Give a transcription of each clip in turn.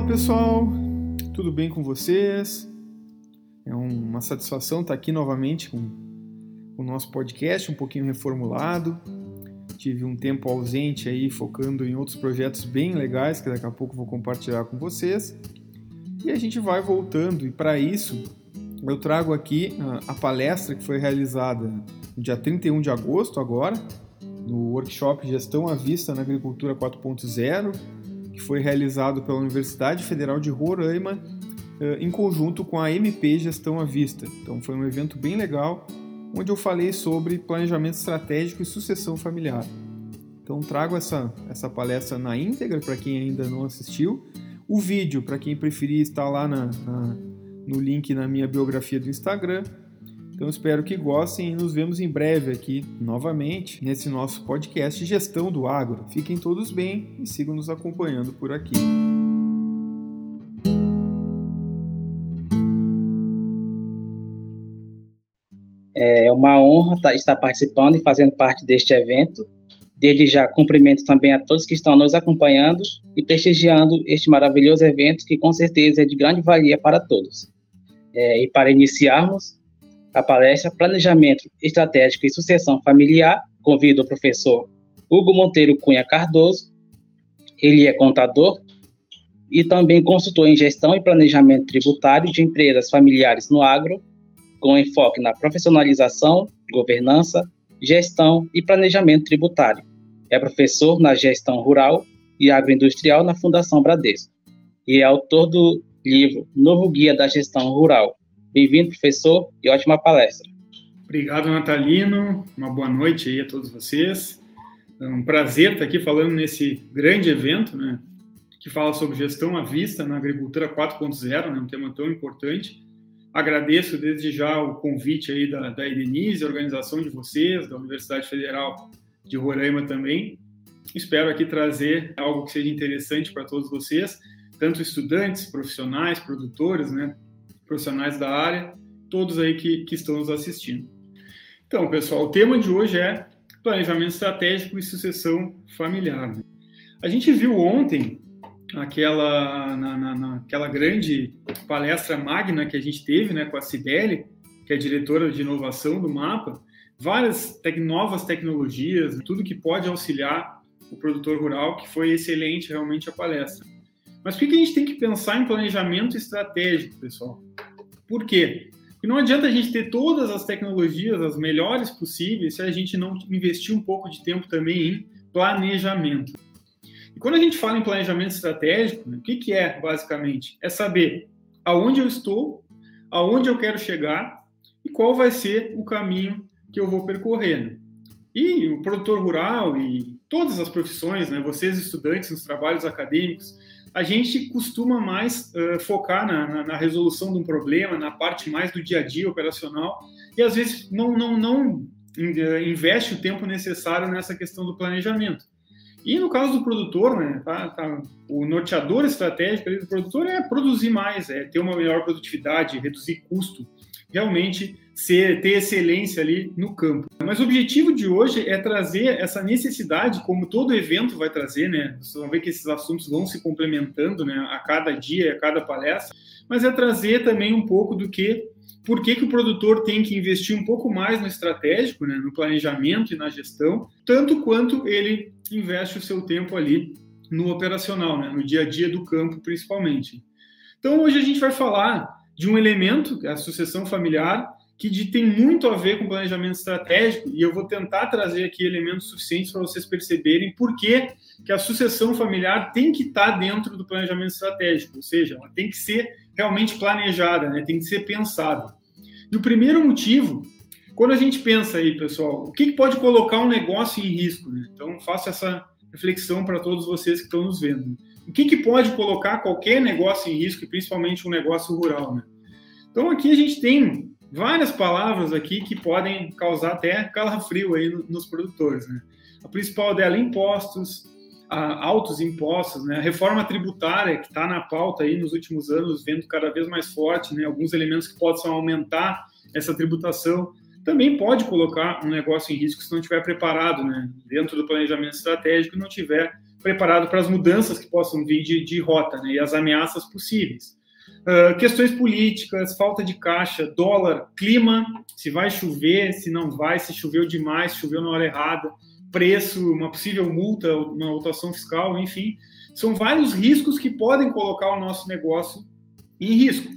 Fala pessoal, tudo bem com vocês? É uma satisfação estar aqui novamente com o nosso podcast, um pouquinho reformulado. Tive um tempo ausente aí, focando em outros projetos bem legais que daqui a pouco vou compartilhar com vocês. E a gente vai voltando, e para isso eu trago aqui a, a palestra que foi realizada no dia 31 de agosto, agora, no workshop Gestão à Vista na Agricultura 4.0 que foi realizado pela Universidade Federal de Roraima eh, em conjunto com a MP Gestão à Vista. Então foi um evento bem legal, onde eu falei sobre planejamento estratégico e sucessão familiar. Então trago essa, essa palestra na íntegra para quem ainda não assistiu. O vídeo, para quem preferir, está lá na, na, no link na minha biografia do Instagram. Então espero que gostem e nos vemos em breve aqui novamente nesse nosso podcast Gestão do Agro. Fiquem todos bem e sigam nos acompanhando por aqui. É uma honra tá, estar participando e fazendo parte deste evento. Desde já cumprimento também a todos que estão nos acompanhando e prestigiando este maravilhoso evento que com certeza é de grande valia para todos. É, e para iniciarmos, a palestra Planejamento Estratégico e Sucessão Familiar. Convido o professor Hugo Monteiro Cunha Cardoso. Ele é contador e também consultor em gestão e planejamento tributário de empresas familiares no agro, com enfoque na profissionalização, governança, gestão e planejamento tributário. É professor na gestão rural e agroindustrial na Fundação Bradesco e é autor do livro Novo Guia da Gestão Rural, Bem-vindo, professor, e ótima palestra. Obrigado, Natalino. Uma boa noite aí a todos vocês. É um prazer estar aqui falando nesse grande evento, né, que fala sobre gestão à vista na agricultura 4.0, né, um tema tão importante. Agradeço desde já o convite aí da, da Edenise, a organização de vocês, da Universidade Federal de Roraima também. Espero aqui trazer algo que seja interessante para todos vocês, tanto estudantes, profissionais, produtores, né, profissionais da área, todos aí que, que estão nos assistindo. Então, pessoal, o tema de hoje é planejamento estratégico e sucessão familiar. A gente viu ontem aquela na, na, naquela grande palestra magna que a gente teve, né, com a Cibele, que é diretora de inovação do Mapa, várias te novas tecnologias, tudo que pode auxiliar o produtor rural, que foi excelente realmente a palestra. Mas por que a gente tem que pensar em planejamento estratégico, pessoal? Por quê? Porque não adianta a gente ter todas as tecnologias, as melhores possíveis, se a gente não investir um pouco de tempo também em planejamento. E quando a gente fala em planejamento estratégico, né, o que, que é, basicamente? É saber aonde eu estou, aonde eu quero chegar e qual vai ser o caminho que eu vou percorrer. Né? E o produtor rural e todas as profissões, né, vocês estudantes nos trabalhos acadêmicos, a gente costuma mais uh, focar na, na, na, resolução de um problema, na parte mais do dia a dia operacional, e às vezes não, não, não investe o tempo necessário nessa questão do planejamento. E no caso do produtor, né, tá, tá, o norteador estratégico do produtor é produzir mais, é ter uma melhor produtividade, reduzir custo, realmente ser, ter excelência ali no campo. Mas o objetivo de hoje é trazer essa necessidade, como todo evento vai trazer, né? Vocês vão ver que esses assuntos vão se complementando, né? A cada dia, a cada palestra, mas é trazer também um pouco do que por que, que o produtor tem que investir um pouco mais no estratégico, né, no planejamento e na gestão, tanto quanto ele investe o seu tempo ali no operacional, né, no dia a dia do campo, principalmente. Então, hoje a gente vai falar de um elemento, a sucessão familiar, que tem muito a ver com planejamento estratégico, e eu vou tentar trazer aqui elementos suficientes para vocês perceberem por que, que a sucessão familiar tem que estar dentro do planejamento estratégico, ou seja, ela tem que ser realmente planejada, né? tem que ser pensada. E o primeiro motivo, quando a gente pensa aí, pessoal, o que, pode colocar um negócio em risco? Né? Então, faço essa reflexão para todos vocês que estão nos vendo. O que, pode colocar qualquer negócio em risco, principalmente um negócio rural? Né? Então, aqui a gente tem várias palavras aqui que podem causar até calafrio aí nos produtores. Né? A principal dela, impostos, altos impostos, né? a reforma tributária que está na pauta aí nos últimos anos, vendo cada vez mais forte, né? alguns elementos que possam aumentar essa tributação, também pode colocar um negócio em risco se não estiver preparado, né? dentro do planejamento estratégico não tiver preparado para as mudanças que possam vir de, de rota né, e as ameaças possíveis. Uh, questões políticas, falta de caixa, dólar, clima, se vai chover, se não vai, se choveu demais, choveu na hora errada, preço, uma possível multa, uma autuação fiscal, enfim, são vários riscos que podem colocar o nosso negócio em risco.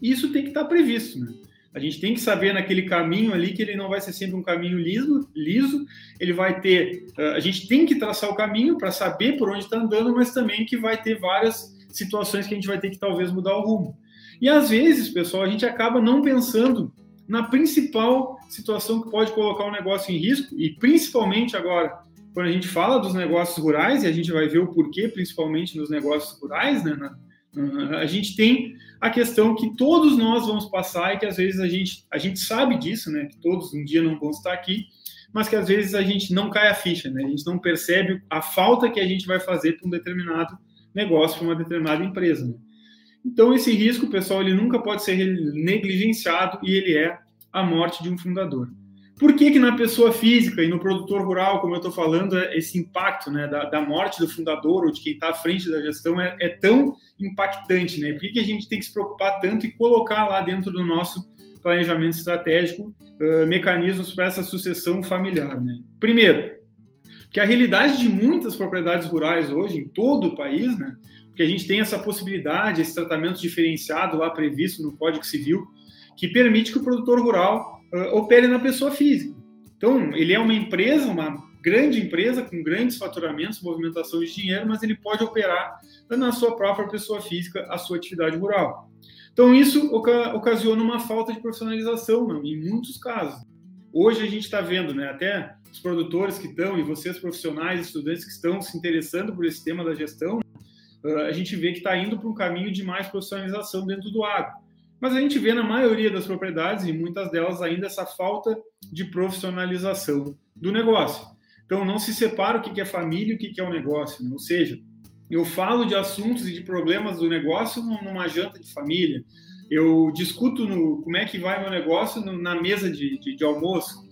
Isso tem que estar previsto, né? A gente tem que saber naquele caminho ali que ele não vai ser sempre um caminho liso, liso. Ele vai ter, a gente tem que traçar o caminho para saber por onde está andando, mas também que vai ter várias situações que a gente vai ter que talvez mudar o rumo. E às vezes, pessoal, a gente acaba não pensando na principal situação que pode colocar o negócio em risco e principalmente agora quando a gente fala dos negócios rurais e a gente vai ver o porquê, principalmente nos negócios rurais, né? Na, a gente tem a questão que todos nós vamos passar e que às vezes a gente, a gente sabe disso, né? Que todos um dia não vão estar aqui, mas que às vezes a gente não cai a ficha, né? A gente não percebe a falta que a gente vai fazer para um determinado negócio, para uma determinada empresa. Né? Então esse risco, pessoal, ele nunca pode ser negligenciado e ele é a morte de um fundador. Por que, que na pessoa física e no produtor rural, como eu estou falando, é esse impacto né, da, da, morte do fundador ou de quem está à frente da gestão é, é, tão impactante? Né? Por que, que a gente tem que se preocupar tanto e colocar lá dentro do nosso planejamento estratégico uh, mecanismos para essa sucessão familiar? Né? Primeiro, que a realidade de muitas propriedades rurais hoje, em todo o país, né, porque a gente tem essa possibilidade, esse tratamento diferenciado lá previsto no Código Civil, que permite que o produtor rural uh, opere na pessoa física. Então, ele é uma empresa, uma grande empresa com grandes faturamentos, movimentação de dinheiro, mas ele pode operar na sua própria pessoa física a sua atividade rural. Então, isso oca ocasiona uma falta de profissionalização, em muitos casos. Hoje a gente está vendo, né, até os produtores que estão, e vocês profissionais, estudantes que estão se interessando por esse tema da gestão, a gente vê que está indo para um caminho de mais profissionalização dentro do agro. Mas a gente vê na maioria das propriedades, e muitas delas ainda, essa falta de profissionalização do negócio. Então, não se separa o que é família e o que é o negócio. Né? Ou seja, eu falo de assuntos e de problemas do negócio numa janta de família. Eu discuto no, como é que vai meu negócio na mesa de, de, de almoço.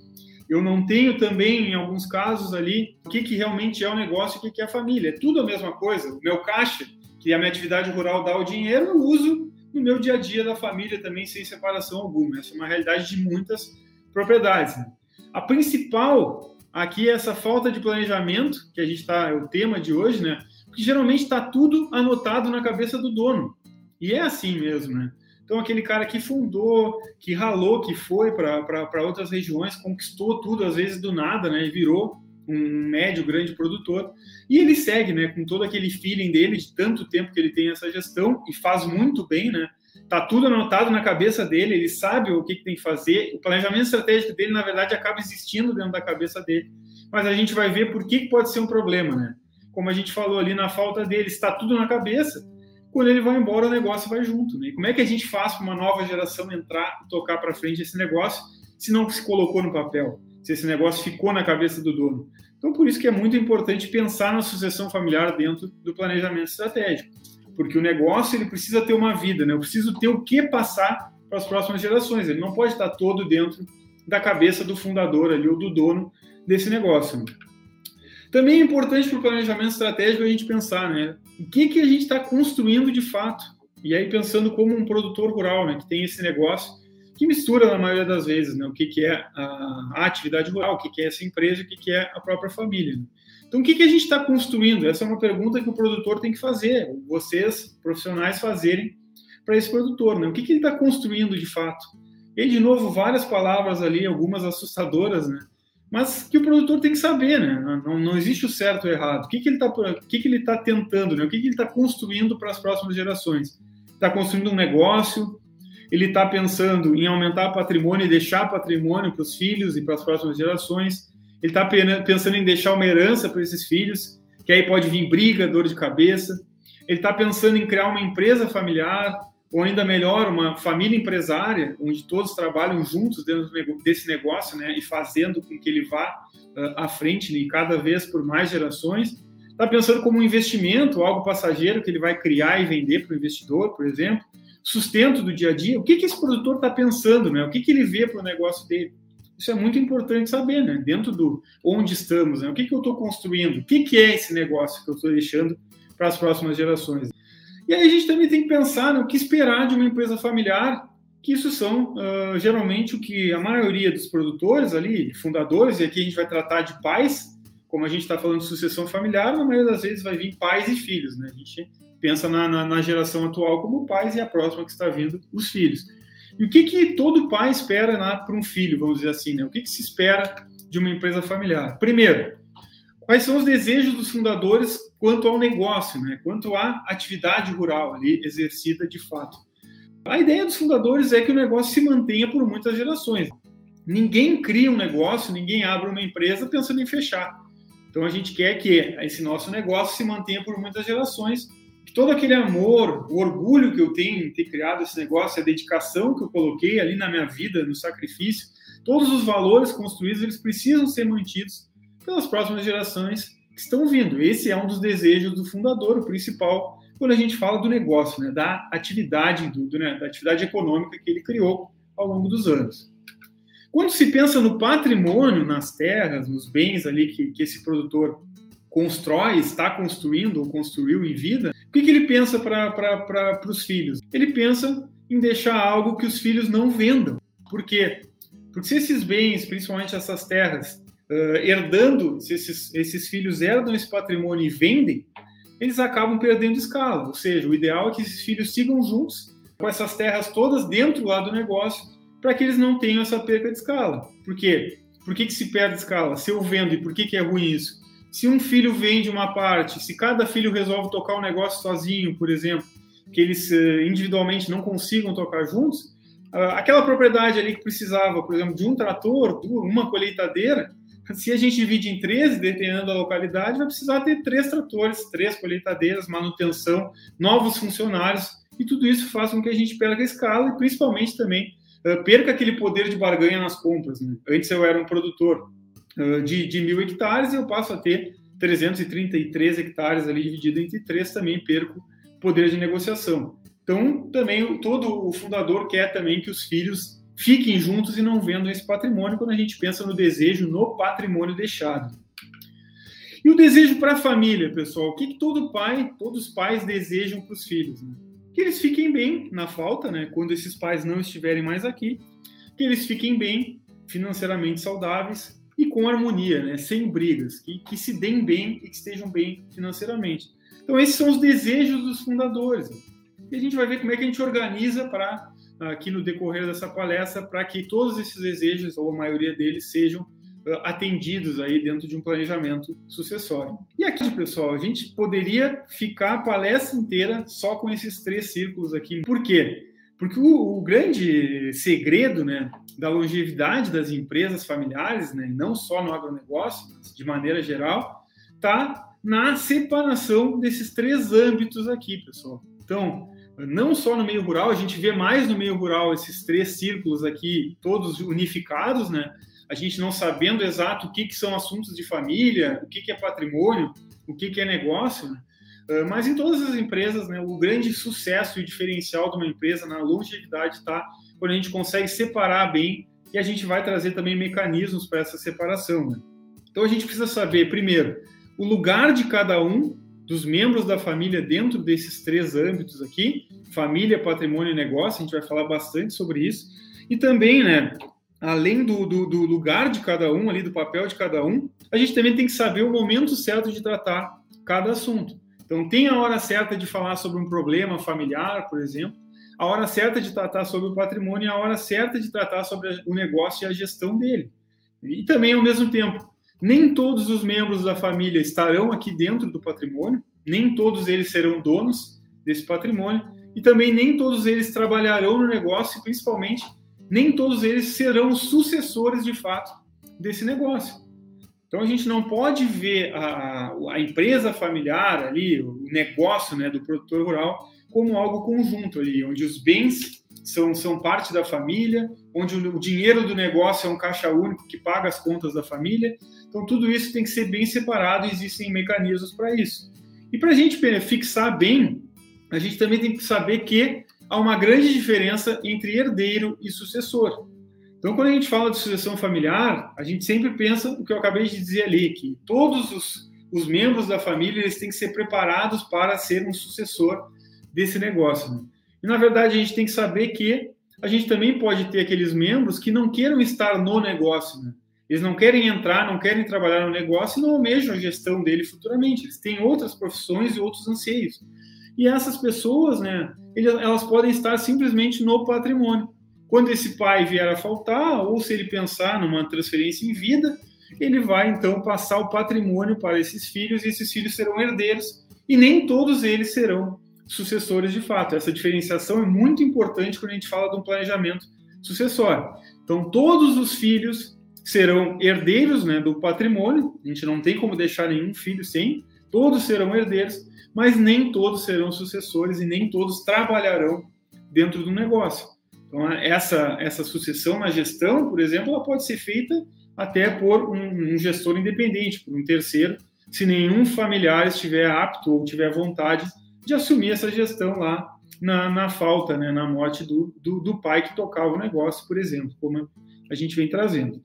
Eu não tenho também, em alguns casos ali, o que, que realmente é o negócio e o que, que é a família. É tudo a mesma coisa. O meu caixa, que a minha atividade rural dá o dinheiro, eu uso no meu dia a dia da família também sem separação alguma. Essa é uma realidade de muitas propriedades. Né? A principal aqui é essa falta de planejamento, que a gente está, é o tema de hoje, né? Porque geralmente está tudo anotado na cabeça do dono. E é assim mesmo, né? Então, aquele cara que fundou, que ralou, que foi para outras regiões, conquistou tudo, às vezes do nada, né? E virou um médio, grande produtor. E ele segue, né, com todo aquele feeling dele de tanto tempo que ele tem essa gestão e faz muito bem, né? Tá tudo anotado na cabeça dele, ele sabe o que, que tem que fazer. O planejamento estratégico dele, na verdade, acaba existindo dentro da cabeça dele. Mas a gente vai ver por que, que pode ser um problema, né? Como a gente falou ali na falta dele, está tudo na cabeça. Quando ele vai embora, o negócio vai junto. Né? E como é que a gente faz para uma nova geração entrar e tocar para frente esse negócio se não se colocou no papel? se esse negócio ficou na cabeça do dono. Então, por isso que é muito importante pensar na sucessão familiar dentro do planejamento estratégico, porque o negócio ele precisa ter uma vida, né? Eu preciso ter o que passar para as próximas gerações. Ele não pode estar todo dentro da cabeça do fundador ali ou do dono desse negócio. Também é importante para o planejamento estratégico a gente pensar, né? O que que a gente está construindo de fato? E aí pensando como um produtor rural, né, que tem esse negócio que mistura na maioria das vezes né, o que, que é a, a, atividade rural, o que, que é essa empresa, o que, que é a própria família. Né? Então, o que, que a gente está construindo? Essa é uma pergunta que o produtor tem que fazer, vocês, profissionais, fazerem para esse produtor. Né? O que, que ele está construindo de fato? E, de novo, várias palavras ali, algumas assustadoras, né? Mas que o produtor tem que saber, né? Não, não existe o certo ou errado. O que, que ele está que que ele tá tentando, né? O que, que ele está construindo para as próximas gerações? Está construindo um negócio, ele está pensando em aumentar patrimônio e deixar patrimônio para os filhos e para as próximas gerações. Ele está pensando em deixar uma herança para esses filhos, que aí pode vir briga, dor de cabeça. Ele está pensando em criar uma empresa familiar, ou ainda melhor, uma família empresária, onde todos trabalham juntos dentro desse negócio, né, e fazendo com que ele vá uh, à frente, né, cada vez por mais gerações. Está pensando como um investimento, algo passageiro que ele vai criar e vender para o investidor, por exemplo sustento do dia a dia, o que, que esse produtor está pensando, né? O que, que ele vê para o negócio dele? Isso é muito importante saber, né? Dentro do onde estamos, né? O que, que eu estou construindo? O que, que é esse negócio que eu estou deixando para as próximas gerações? E aí a gente também tem que pensar no que esperar de uma empresa familiar, que isso são uh, geralmente o que a maioria dos produtores ali, fundadores, e aqui a gente vai tratar de pais, como a gente está falando de sucessão familiar, na maioria das vezes vai vir pais e filhos, né? A gente pensa na, na, na geração atual como pais e a próxima que está vindo, os filhos. E o que, que todo pai espera para um filho, vamos dizer assim, né? O que, que se espera de uma empresa familiar? Primeiro, quais são os desejos dos fundadores quanto ao negócio, né? quanto à atividade rural ali exercida de fato. A ideia dos fundadores é que o negócio se mantenha por muitas gerações. Ninguém cria um negócio, ninguém abre uma empresa pensando em fechar. Então a gente quer que esse nosso negócio se mantenha por muitas gerações que todo aquele amor, o orgulho que eu tenho em ter criado esse negócio, a dedicação que eu coloquei ali na minha vida, no sacrifício, todos os valores construídos, eles precisam ser mantidos pelas próximas gerações estão vindo. Esse é um dos desejos do fundador, o principal, quando a gente fala do negócio, né, da atividade, do, do, né, da atividade econômica que ele criou ao longo dos anos. Quando se pensa no patrimônio, nas terras, nos bens ali que, que esse produtor constrói, está construindo ou construiu em vida, o que, que ele pensa para os filhos? Ele pensa em deixar algo que os filhos não vendam. Por quê? Porque se esses bens, principalmente essas terras, uh, herdando, se esses, esses filhos herdam esse patrimônio e vendem, eles acabam perdendo escala. Ou seja, o ideal é que esses filhos sigam juntos com essas terras todas dentro lá do negócio, para que eles não tenham essa perda de escala. Por quê? Por que, que se perde escala? Se eu vendo, e por que, que é ruim isso? Se um filho vende uma parte, se cada filho resolve tocar o um negócio sozinho, por exemplo, que eles eh, individualmente não consigam tocar juntos, ah, aquela propriedade ali que precisava, por exemplo, de um trator, uma colheitadeira, se a gente divide em 13, dependendo da localidade, vai precisar ter três tratores, três colheitadeiras, manutenção, novos funcionários, e tudo isso faz com que a gente perca a escala e principalmente também uh, perca aquele poder de barganha nas compras. Né? Antes eu era um produtor uh, de, de mil hectares e eu passo a ter 333 hectares ali dividido entre três, também perco poder de negociação. Então, também todo o fundador quer também que os filhos fiquem juntos e não vendam esse patrimônio quando a gente pensa no desejo no patrimônio deixado. E o desejo para a família, pessoal, o que, que, todo pai, todos os pais desejam para os filhos? Né? Que eles fiquem bem na falta, né? Quando esses pais não estiverem mais aqui, que eles fiquem bem, financeiramente saudáveis e com harmonia, né? Sem brigas, que, que se deem bem e que estejam bem financeiramente. Então esses são os desejos dos fundadores. E a gente vai ver como é que a gente organiza para aqui no decorrer dessa palestra para que todos esses desejos, ou a maioria deles, sejam uh, atendidos aí dentro de um planejamento sucessório. E aqui, pessoal, a gente poderia ficar a palestra inteira só com esses três círculos aqui. Por quê? Porque o, o grande segredo né, da longevidade das empresas familiares, né, não só no agronegócio, mas de maneira geral, está na separação desses três âmbitos aqui, pessoal. Então, não só no meio rural, a gente vê mais no meio rural esses três círculos aqui, todos unificados, né? A gente não sabendo exato o que, que são assuntos de família, o que, que é patrimônio, o que, que é negócio, né? Ah, mas em todas as empresas, né, o grande sucesso e diferencial de uma empresa na longevidade está quando a gente consegue separar bem e a gente vai trazer também mecanismos para essa separação. Né? Então a gente precisa saber, primeiro, o lugar de cada um dos membros da família dentro desses três âmbitos aqui, família, patrimônio e negócio, a gente vai falar bastante sobre isso, e também, né, além do, do, do, lugar de cada um, ali do papel de cada um, a gente também tem que saber o momento certo de tratar cada assunto. Então, tem a hora certa de falar sobre um problema familiar, por exemplo, a hora certa de tratar sobre o patrimônio e a hora certa de tratar sobre o negócio e a gestão dele. E também, ao mesmo tempo, nem todos os membros da família estarão aqui dentro do patrimônio, nem todos eles serão donos desse patrimônio, e também nem todos eles trabalharão no negócio, e principalmente, nem todos eles serão sucessores de fato desse negócio. Então a gente não pode ver a, a empresa familiar ali, o negócio né, do produtor rural, como algo conjunto ali, onde os bens são, são parte da família, onde o, o dinheiro do negócio é um caixa único que paga as contas da família, então, tudo isso tem que ser bem separado, existem mecanismos para isso. E para a gente fixar bem, a gente também tem que saber que há uma grande diferença entre herdeiro e sucessor. Então, quando a gente fala de sucessão familiar, a gente sempre pensa o que eu acabei de dizer ali, que todos os, os membros da família eles têm que ser preparados para ser um sucessor desse negócio. Né? E, na verdade, a gente tem que saber que a gente também pode ter aqueles membros que não queiram estar no negócio. Né? Eles não querem entrar, não querem trabalhar no negócio e não almejam a gestão dele futuramente. Eles têm outras profissões e outros anseios. E essas pessoas, né, elas podem estar simplesmente no patrimônio. Quando esse pai vier a faltar, ou se ele pensar numa transferência em vida, ele vai então passar o patrimônio para esses filhos e esses filhos serão herdeiros e nem todos eles serão sucessores de fato. Essa diferenciação é muito importante quando a gente fala de um planejamento sucessório. Então, todos os filhos serão herdeiros né, do patrimônio, a gente não tem como deixar nenhum filho sem, todos serão herdeiros, mas nem todos serão sucessores e nem todos trabalharão dentro do negócio. Então, essa, essa sucessão na gestão, por exemplo, ela pode ser feita até por um, um gestor independente, por um terceiro, se nenhum familiar estiver apto ou tiver vontade de assumir essa gestão lá na, na falta, né, na morte do, do, do pai que tocava o negócio, por exemplo, como a gente vem trazendo.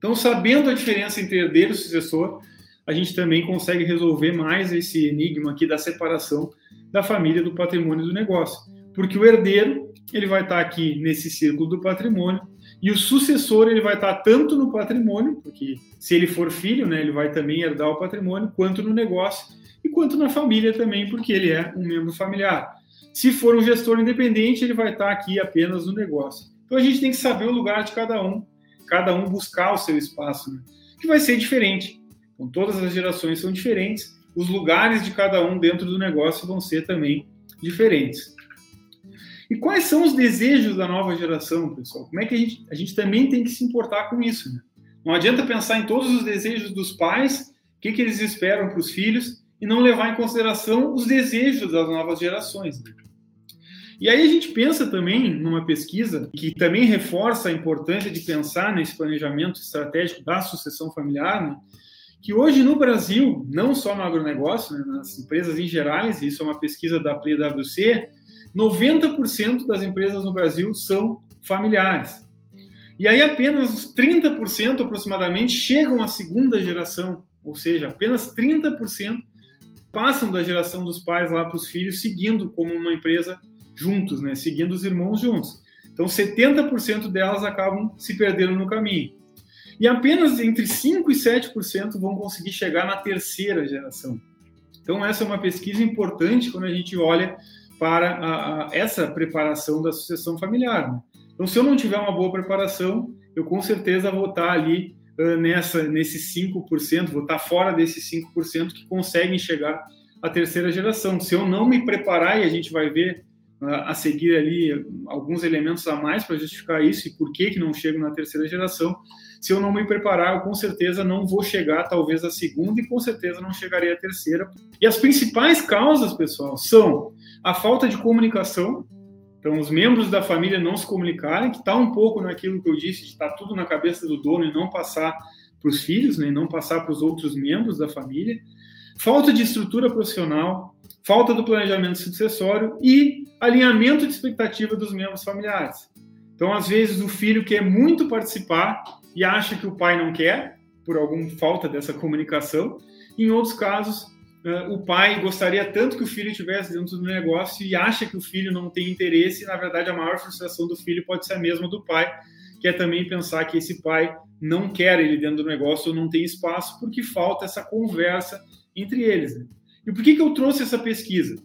Então, sabendo a diferença entre herdeiro e sucessor, a gente também consegue resolver mais esse enigma aqui da separação da família do patrimônio do negócio. Porque o herdeiro, ele vai estar aqui nesse círculo do patrimônio, e o sucessor, ele vai estar tanto no patrimônio, porque se ele for filho, né, ele vai também herdar o patrimônio, quanto no negócio, e quanto na família também, porque ele é um membro familiar. Se for um gestor independente, ele vai estar aqui apenas no negócio. Então a gente tem que saber o lugar de cada um, cada um buscar o seu espaço, né? que vai ser diferente. Então, todas as gerações são diferentes, os lugares de cada um dentro do negócio vão ser também diferentes. E quais são os desejos da nova geração, pessoal? Como é que a gente, a gente também tem que se importar com isso? Né? Não adianta pensar em todos os desejos dos pais, o que, que eles esperam para os filhos, e não levar em consideração os desejos das novas gerações. Né? E aí a gente pensa também numa pesquisa que também reforça a importância de pensar nesse planejamento estratégico da sucessão familiar, né? que hoje no Brasil, não só no agronegócio, né, nas empresas em gerais, isso é uma pesquisa da PwC, 90% das empresas no Brasil são familiares. E aí apenas 30% aproximadamente chegam à segunda geração, ou seja, apenas 30% passam da geração dos pais lá para os filhos, seguindo como uma empresa juntos, né, seguindo os irmãos juntos. Então 70% delas acabam se perdendo no caminho. E apenas entre 5% e 7% vão conseguir chegar na terceira geração. Então, essa é uma pesquisa importante quando a gente olha para a, a, essa preparação da sucessão familiar. Né? Então, se eu não tiver uma boa preparação, eu com certeza vou estar ali uh, nessa, nesses 5%, vou estar fora desses 5% que conseguem chegar à terceira geração. Se eu não me preparar, e a gente vai ver a seguir ali alguns elementos a mais para justificar isso e por que, que não chego na terceira geração. Se eu não me preparar, eu com certeza não vou chegar talvez à segunda e com certeza não chegarei à terceira. E as principais causas, pessoal, são a falta de comunicação. Então, os membros da família não se comunicarem, que está um pouco naquilo que eu disse, de estar tá tudo na cabeça do dono e não passar para os filhos, né, e não passar para os outros membros da família. Falta de estrutura profissional, falta do planejamento sucessório e alinhamento de expectativa dos membros familiares. Então, às vezes, o filho quer muito participar e acha que o pai não quer, por alguma falta dessa comunicação. Em outros casos, eh, o pai gostaria tanto que o filho estivesse dentro do negócio e acha que o filho não tem interesse, e na verdade a maior frustração do filho pode ser a mesma do pai, que é também pensar que esse pai não quer ele dentro do negócio ou não tem espaço porque falta essa conversa entre eles. Né? E por que, que eu trouxe essa pesquisa?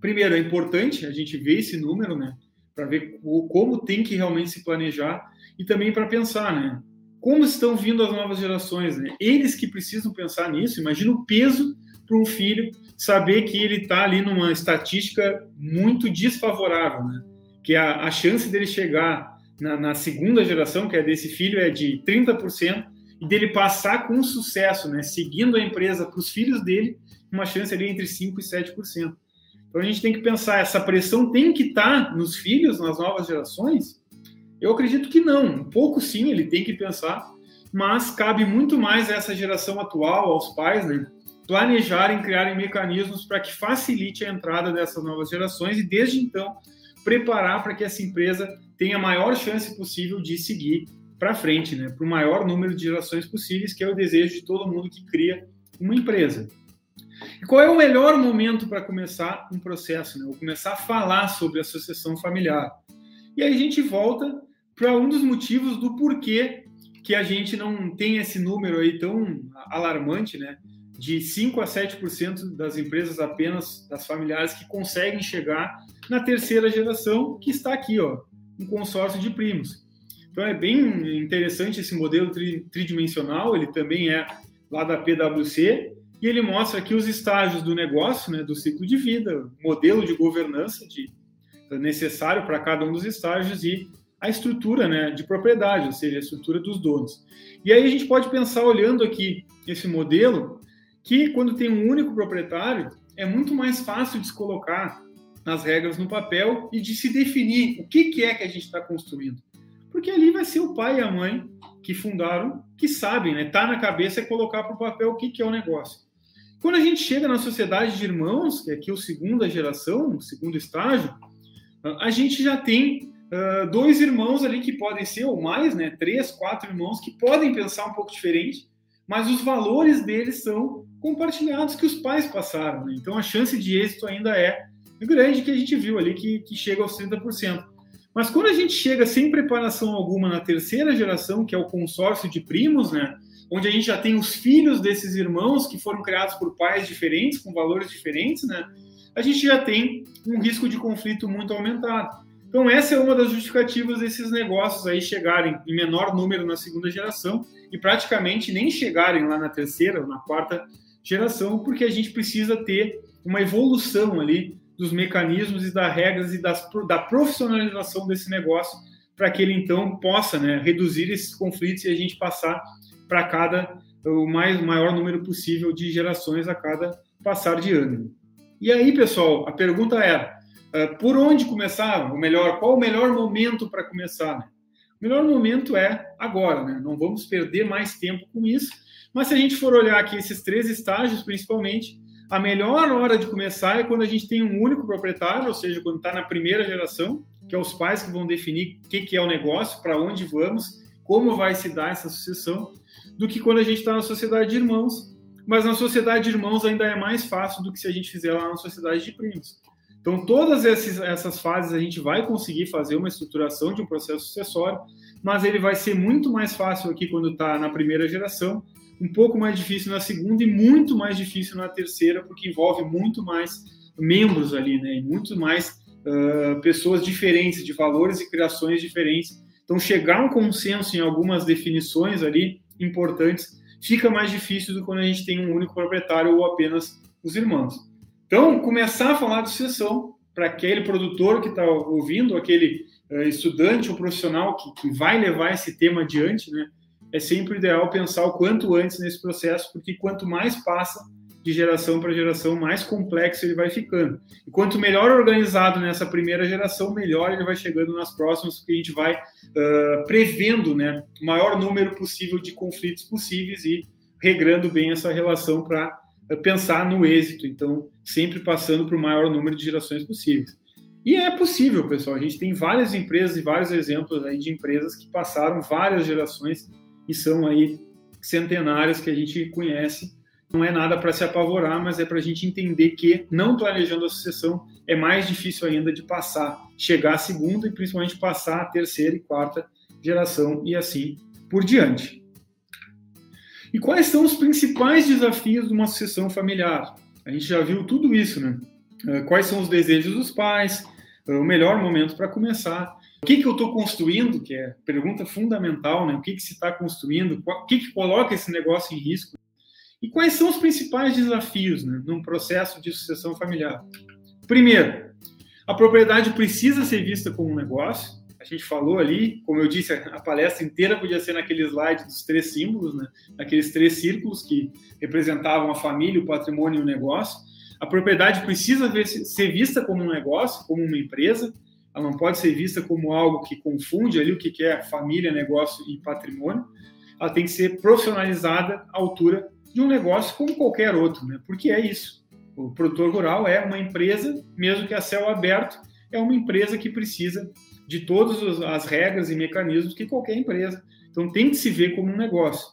Primeiro, é importante a gente ver esse número, né? Para ver como tem que realmente se planejar e também para pensar, né? Como estão vindo as novas gerações, né? Eles que precisam pensar nisso. Imagina o peso para um filho saber que ele está ali numa estatística muito desfavorável, né? Que a, a chance dele chegar na, na, segunda geração, que é desse filho, é de 30%, e dele passar com sucesso, né? Seguindo a empresa para os filhos dele, uma chance ali entre 5% e 7%. Então a gente tem que pensar, essa pressão tem que estar tá nos filhos, nas novas gerações? Eu acredito que não. Um pouco sim, ele tem que pensar, mas cabe muito mais a essa geração atual, aos pais, né? planejarem, criarem mecanismos para que facilite a entrada dessas novas gerações e, desde então, preparar para que essa empresa tenha a maior chance possível de seguir para frente, né, para o maior número de gerações possíveis, que é o desejo de todo mundo que cria uma empresa. E qual é o melhor momento para começar um processo, né, ou começar a falar sobre a sucessão familiar? E aí a gente volta para um dos motivos do porquê que a gente não tem esse número aí tão alarmante, né? De 5 a 7% das empresas apenas, das familiares, que conseguem chegar na terceira geração, que está aqui, ó, um consórcio de primos. Então é bem interessante esse modelo tridimensional, ele também é lá da PwC, e ele mostra aqui os estágios do negócio, né, do ciclo de vida, modelo de governança de, necessário para cada um dos estágios e a estrutura né, de propriedade, ou seja, a estrutura dos donos. E aí a gente pode pensar, olhando aqui esse modelo, que quando tem um único proprietário, é muito mais fácil de se colocar as regras no papel e de se definir o que, que é que a gente está construindo. Porque ali vai ser o pai e a mãe que fundaram, que sabem, né? Tá na cabeça é colocar para o papel o que, que é o negócio. Quando a gente chega na sociedade de irmãos, que é aqui o segunda geração, o segundo estágio, a gente já tem uh, dois irmãos ali que podem ser, ou mais, né? Três, quatro irmãos que podem pensar um pouco diferente, mas os valores deles são compartilhados que os pais passaram. Né? Então a chance de êxito ainda é grande que a gente viu ali, que, que chega aos 30%. Mas quando a gente chega sem preparação alguma na terceira geração, que é o consórcio de primos, né? Onde a gente já tem os filhos desses irmãos que foram criados por pais diferentes, com valores diferentes, né? A gente já tem um risco de conflito muito aumentado. Então, essa é uma das justificativas desses negócios aí chegarem em menor número na segunda geração e praticamente nem chegarem lá na terceira ou na quarta geração, porque a gente precisa ter uma evolução ali dos mecanismos e das regras e das, da profissionalização desse negócio para que ele então possa né, reduzir esses conflitos e a gente passar para cada o mais maior número possível de gerações a cada passar de ano. E aí, pessoal, a pergunta era: ah, por onde começar? O melhor, qual o melhor momento para começar? Né? O melhor momento é agora, né? Não vamos perder mais tempo com isso. Mas se a gente for olhar aqui esses três estágios, principalmente, a melhor hora de começar é quando a gente tem um único proprietário, ou seja, quando está na primeira geração, que é os pais que vão definir o que, que é o negócio, para onde vamos, como vai se dar essa sucessão, do que quando a gente está na sociedade de irmãos. Mas na sociedade de irmãos ainda é mais fácil do que se a gente fizer lá na sociedade de primos. Então, todas esses, essas fases a gente vai conseguir fazer uma estruturação de um processo sucessório, mas ele vai ser muito mais fácil aqui quando está na primeira geração, um pouco mais difícil na segunda e muito mais difícil na terceira, porque envolve muito mais membros ali, né? E muito mais uh, pessoas diferentes, de valores e criações diferentes. Então, chegar a um consenso em algumas definições ali importantes fica mais difícil do que quando a gente tem um único proprietário ou apenas os irmãos. Então, começar a falar de sucessão para aquele produtor que está ouvindo, aquele uh, estudante ou profissional que, que, vai levar esse tema adiante, né? É sempre ideal pensar o quanto antes nesse processo, porque quanto mais passa de geração para geração, mais complexo ele vai ficando. E quanto melhor organizado nessa primeira geração, melhor ele vai chegando nas próximas, porque a gente vai uh, prevendo né, o maior número possível de conflitos possíveis e regrando bem essa relação para pensar no êxito, então sempre passando para o maior número de gerações possíveis. E é possível, pessoal. A gente tem várias empresas e vários exemplos aí de empresas que passaram várias gerações e são aí centenárias que a gente conhece. Não é nada para se apavorar, mas é para a gente entender que não planejando a sucessão é mais difícil ainda de passar, chegar à segunda e principalmente passar a terceira e quarta geração e assim por diante. E quais são os principais desafios de uma sucessão familiar? A gente já viu tudo isso, né? Eh, quais são os desejos dos pais, eh, o melhor momento para começar, o que, que eu estou construindo, que é pergunta fundamental, né? O que, que se está construindo, o que, que coloca esse negócio em risco, e quais são os principais desafios né, num processo de sucessão familiar. Primeiro, a propriedade precisa ser vista como um negócio, a gente falou ali, como eu disse, a palestra inteira podia ser naquele slide dos três símbolos, né? Aqueles três círculos que representavam a família, o patrimônio e o negócio. A propriedade precisa ser vista como um negócio, como uma empresa. Ela não pode ser vista como algo que confunde ali o que é família, negócio e patrimônio. Ela tem que ser profissionalizada à altura de um negócio como qualquer outro, né? Porque é isso. O produtor rural é uma empresa, mesmo que a céu aberto, é uma empresa que precisa de todas as regras e mecanismos que qualquer empresa Então tem que se ver como um negócio.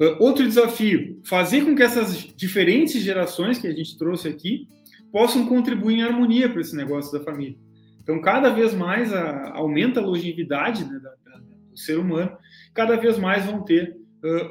Uh, outro desafio, fazer com que essas diferentes gerações que a gente trouxe aqui possam contribuir em harmonia para esse negócio da família. Então, cada vez mais a, aumenta a longevidade né, da, da, do ser humano, cada vez mais vão ter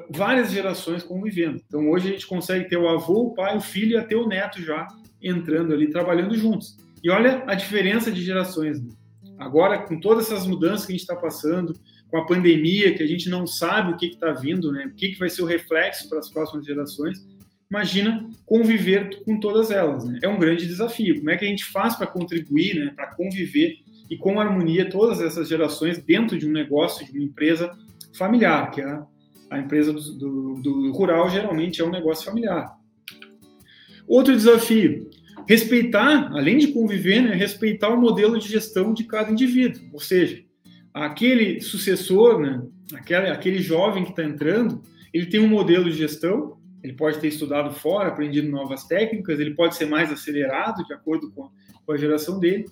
várias gerações convivendo. Então, hoje a gente consegue ter o avô, o pai, o filho e até o neto já entrando ali, trabalhando juntos. E olha a diferença de gerações. Né? Agora, com todas essas mudanças que a gente está passando, com a pandemia, que a gente não sabe o que está vindo, né? o que, que vai ser o reflexo para as próximas gerações, imagina conviver com todas elas. Né? É um grande desafio. Como é que a gente faz para contribuir, né? para conviver e com harmonia todas essas gerações dentro de um negócio, de uma empresa familiar, que é a, empresa do, do, do rural geralmente é um negócio familiar. Outro desafio, respeitar, além de conviver, né, respeitar o modelo de gestão de cada indivíduo. Ou seja, aquele sucessor, né, aquele, aquele jovem que está entrando, ele tem um modelo de gestão, ele pode ter estudado fora, aprendido novas técnicas, ele pode ser mais acelerado de acordo com a, com a geração dele.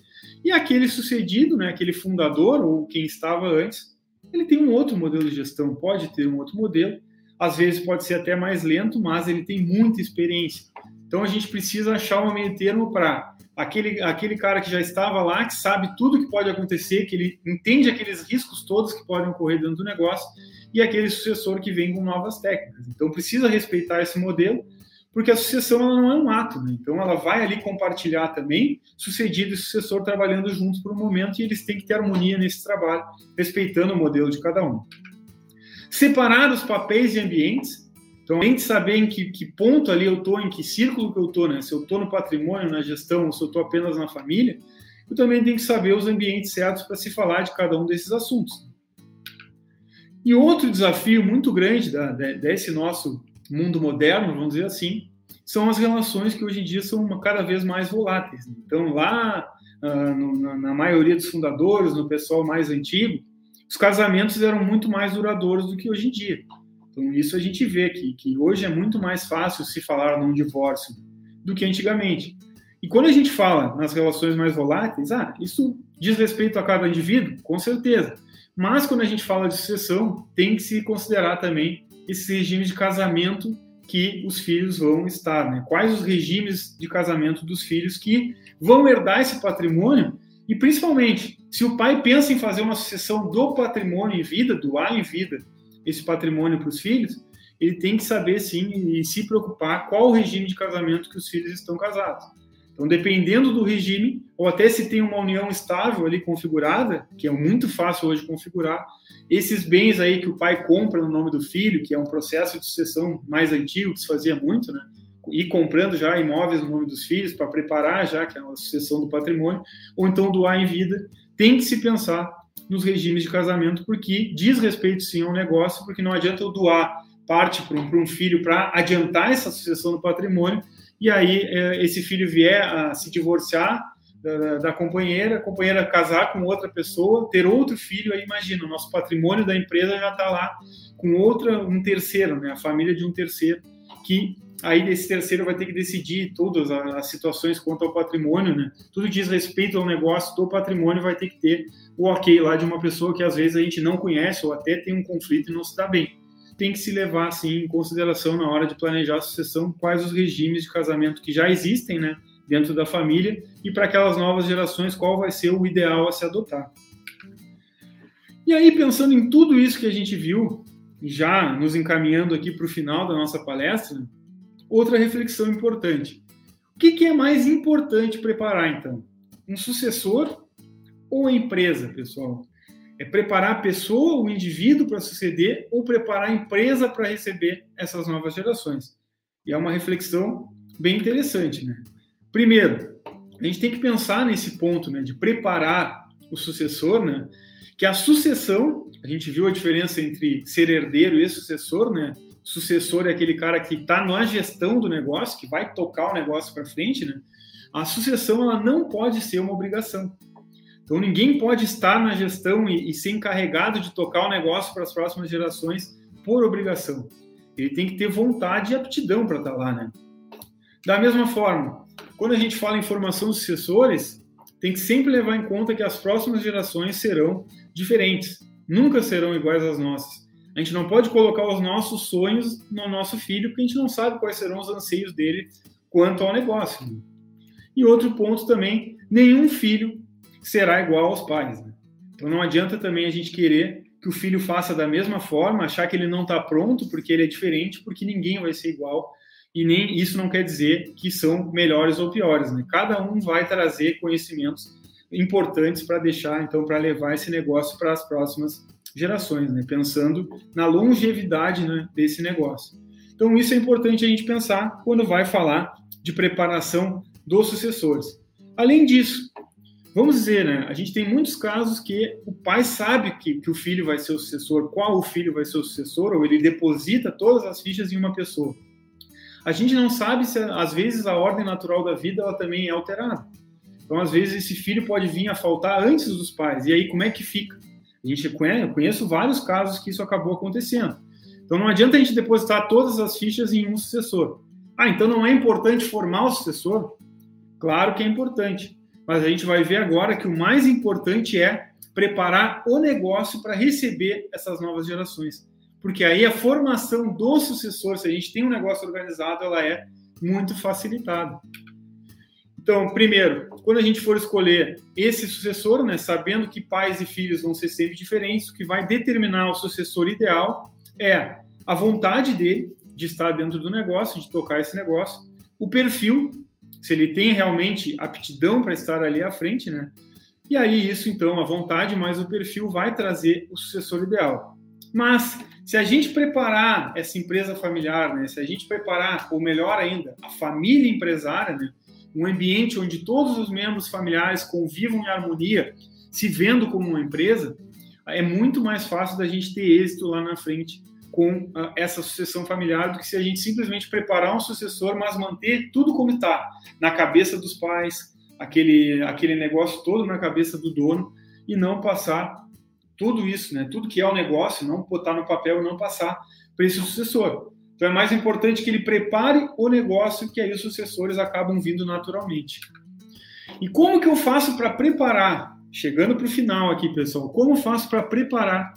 E aquele sucedido, né, aquele fundador ou quem estava antes, ele tem um outro modelo de gestão, pode ter um outro modelo, às vezes pode ser até mais lento, mas ele tem muita experiência. Então a gente precisa achar um meio termo para aquele, aquele cara que já estava lá, que sabe tudo que pode acontecer, que ele entende aqueles riscos todos que podem ocorrer dentro do negócio, e aquele sucessor que vem com novas técnicas. Então precisa respeitar esse modelo, porque a sucessão ela não é um ato, né? então ela vai ali compartilhar também, sucedido e sucessor trabalhando juntos por um momento, e eles têm que ter harmonia nesse trabalho, respeitando o modelo de cada um. Separar os papéis e ambientes, então, além de saber em que, que ponto ali eu estou, em que círculo que eu estou, né? se eu estou no patrimônio, na gestão, ou se eu estou apenas na família, eu também tenho que saber os ambientes certos para se falar de cada um desses assuntos. E outro desafio muito grande da, desse nosso mundo moderno, vamos dizer assim, são as relações que hoje em dia são cada vez mais voláteis. Então, lá uh, no, na, na, maioria dos fundadores, no pessoal mais antigo, os casamentos eram muito mais duradouros do que hoje em dia. Então, isso a gente vê que, que hoje é muito mais fácil se falar num divórcio do que antigamente. E quando a gente fala nas relações mais voláteis, ah, isso diz respeito a cada indivíduo? Com certeza. Mas quando a gente fala de sucessão, tem que se considerar também esse regime de casamento que os filhos vão estar, né? Quais os regimes de casamento dos filhos que vão herdar esse patrimônio e principalmente, se o pai pensa em fazer uma sucessão do patrimônio em vida, doar em vida, esse patrimônio para os filhos, ele tem que saber sim e se preocupar qual o regime de casamento que os filhos estão casados. Então, dependendo do regime, ou até se tem uma união estável ali configurada, que é muito fácil hoje configurar, esses bens aí que o pai compra no nome do filho, que é um processo de sucessão mais antigo, que se fazia muito, né? Ir comprando já imóveis no nome dos filhos para preparar já que é a sucessão do patrimônio, ou então doar em vida, tem que se pensar nos regimes de casamento, porque diz respeito sim ao negócio, porque não adianta eu doar parte para um, um, filho para adiantar essa sucessão do patrimônio, e aí é, esse filho vier a se divorciar da, da, companheira, a companheira casar com outra pessoa, ter outro filho, aí imagina, o nosso patrimônio da empresa já está lá com outra, um terceiro, né, a família de um terceiro, que aí esse terceiro vai ter que decidir todas as situações quanto ao patrimônio, né? Tudo diz respeito ao negócio do patrimônio vai ter que ter o ok lá de uma pessoa que às vezes a gente não conhece ou até tem um conflito e não se dá bem. Tem que se levar assim em consideração na hora de planejar a sucessão quais os regimes de casamento que já existem, né, dentro da família e para aquelas novas gerações qual vai ser o ideal a se adotar. E aí pensando em tudo isso que a gente viu, já nos encaminhando aqui para o final da nossa palestra, outra reflexão importante. O que, que é mais importante preparar então? Um sucessor ou a empresa, pessoal? É preparar a pessoa, o indivíduo para suceder ou preparar a empresa para receber essas novas gerações? E é uma reflexão bem interessante, né? Primeiro, a gente tem que pensar nesse ponto, né, de preparar o sucessor, né? Que a sucessão, a gente viu a diferença entre ser herdeiro e sucessor, né? Sucessor é aquele cara que está na gestão do negócio, que vai tocar o negócio para frente, né? A sucessão ela não pode ser uma obrigação. Então, ninguém pode estar na gestão e, e ser encarregado de tocar o negócio para as próximas gerações por obrigação. Ele tem que ter vontade e aptidão para estar lá, né? Da mesma forma, quando a gente fala em formação de sucessores, tem que sempre levar em conta que as próximas gerações serão diferentes. nunca serão iguais às nossas. A gente não pode colocar os nossos sonhos no nosso filho, porque a gente não sabe quais serão os anseios dele quanto ao negócio. E outro ponto também, nenhum filho será igual aos pais. Né? Então não adianta também a gente querer que o filho faça da mesma forma, achar que ele não está pronto porque ele é diferente, porque ninguém vai ser igual. E nem isso não quer dizer que são melhores ou piores. Né? Cada um vai trazer conhecimentos importantes para deixar, então, para levar esse negócio para as próximas gerações, né? pensando na longevidade né, desse negócio. Então, isso é importante a gente pensar quando vai falar de preparação dos sucessores. Além disso, vamos dizer, né, a gente tem muitos casos que o pai sabe que, que o filho vai ser o sucessor, qual o filho vai ser o sucessor, ou ele deposita todas as fichas em uma pessoa. A gente não sabe se, às vezes, a ordem natural da vida ela também é alterada. Então, às vezes, esse filho pode vir a faltar antes dos pais. E aí, como é que fica? A gente conhece, eu conheço vários casos que isso acabou acontecendo. Então, não adianta a gente depositar todas as fichas em um sucessor. Ah, então não é importante formar o sucessor? Claro que é importante. Mas a gente vai ver agora que o mais importante é preparar o negócio para receber essas novas gerações. Porque aí a formação do sucessor, se a gente tem um negócio organizado, ela é muito facilitada. Então, primeiro, quando a gente for escolher esse sucessor, né, sabendo que pais e filhos vão ser sempre diferentes, o que vai determinar o sucessor ideal é a vontade dele de estar dentro do negócio, de tocar esse negócio, o perfil, se ele tem realmente aptidão para estar ali à frente, né? E aí isso então, a vontade mais o perfil vai trazer o sucessor ideal. Mas se a gente preparar essa empresa familiar, né, se a gente preparar, ou melhor ainda, a família empresária, né, um ambiente onde todos os membros familiares convivam em harmonia, se vendo como uma empresa, é muito mais fácil da gente ter êxito lá na frente com uh, essa sucessão familiar do que se a gente simplesmente preparar um sucessor, mas manter tudo como está, na cabeça dos pais, aquele, aquele negócio todo na cabeça do dono, e não passar tudo isso, né? tudo que é o negócio, não botar no papel e não passar para esse sucessor. Então é mais importante que ele prepare o negócio, que aí os sucessores acabam vindo naturalmente. E como que eu faço para preparar? Chegando para o final aqui, pessoal, como faço para preparar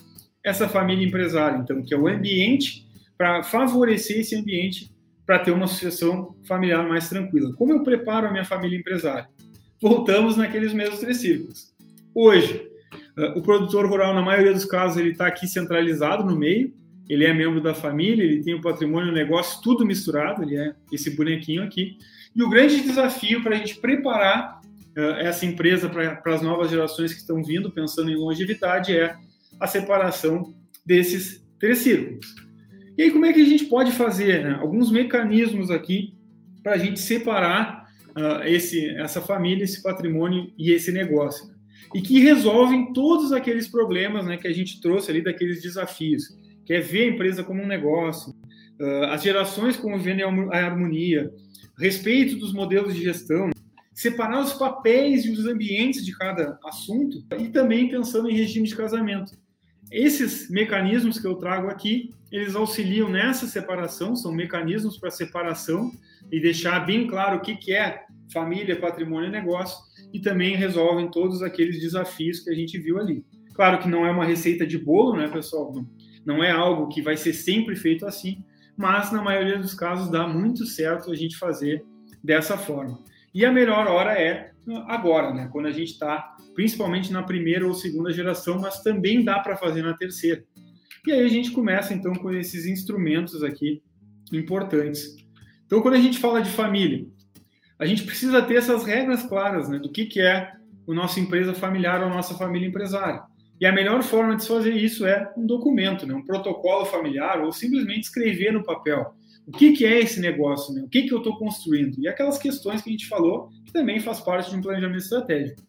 essa família empresária? Então, que é o ambiente para favorecer esse ambiente para ter uma sucessão familiar mais tranquila. Como eu preparo a minha família empresária? Voltamos naqueles mesmos três círculos. Hoje, eh, o produtor rural, na maioria dos casos, ele está aqui centralizado no meio, ele é membro da família, ele tem o patrimônio, o negócio, tudo misturado, ele é esse bonequinho aqui. E o grande desafio para a gente preparar uh, essa empresa para as novas gerações que estão vindo, pensando em longevidade, é a separação desses três círculos. E aí, como é que a gente pode fazer? Né? Alguns mecanismos aqui para a gente separar uh, esse, essa família, esse patrimônio e esse negócio. Né? E que resolvem todos aqueles problemas né, que a gente trouxe ali, daqueles desafios que é ver a empresa como um negócio, uh, as gerações convivendo em harmonia, respeito dos modelos de gestão, separar os papéis e os ambientes de cada assunto e também pensando em regime de casamento. Esses mecanismos que eu trago aqui, eles auxiliam nessa separação, são mecanismos para separação e deixar bem claro o que, é família, patrimônio e negócio, e também resolvem todos aqueles desafios que a gente viu ali. Claro que não é uma receita de bolo, né, pessoal? Não é algo que vai ser sempre feito assim, mas na maioria dos casos dá muito certo a gente fazer dessa forma. E a melhor hora é agora, né? Quando a gente está, principalmente na primeira ou segunda geração, mas também dá para fazer na terceira. E aí a gente começa então com esses instrumentos aqui importantes. Então, quando a gente fala de família, a gente precisa ter essas regras claras, né? Do que, que é a nossa empresa familiar ou a nossa família empresária. E a melhor forma de se fazer isso é um documento, né? um protocolo familiar, ou simplesmente escrever no papel. O que, que é esse negócio? Né? O que, que eu estou construindo? E aquelas questões que a gente falou, que também faz parte de um planejamento estratégico.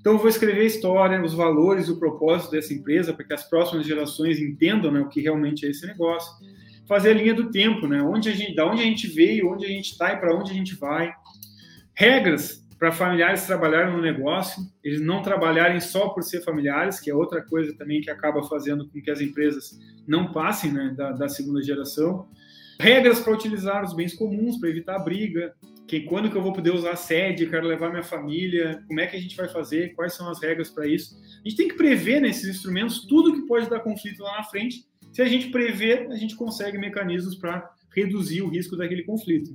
Então, eu vou escrever a história, os valores, o propósito dessa empresa, para que as próximas gerações entendam né, o que realmente é esse negócio. Fazer a linha do tempo, né? Onde a gente, da onde a gente veio, onde a gente está e para onde a gente vai. Regras para familiares trabalharem no negócio, eles não trabalharem só por ser familiares, que é outra coisa também que acaba fazendo com que as empresas não passem né, da, da segunda geração. Regras para utilizar os bens comuns, para evitar briga. que quando que eu vou poder usar a sede, quero levar minha família, como é que a gente vai fazer, quais são as regras para isso. A gente tem que prever nesses instrumentos tudo que pode dar conflito lá na frente. Se a gente prever, a gente consegue mecanismos para reduzir o risco daquele conflito.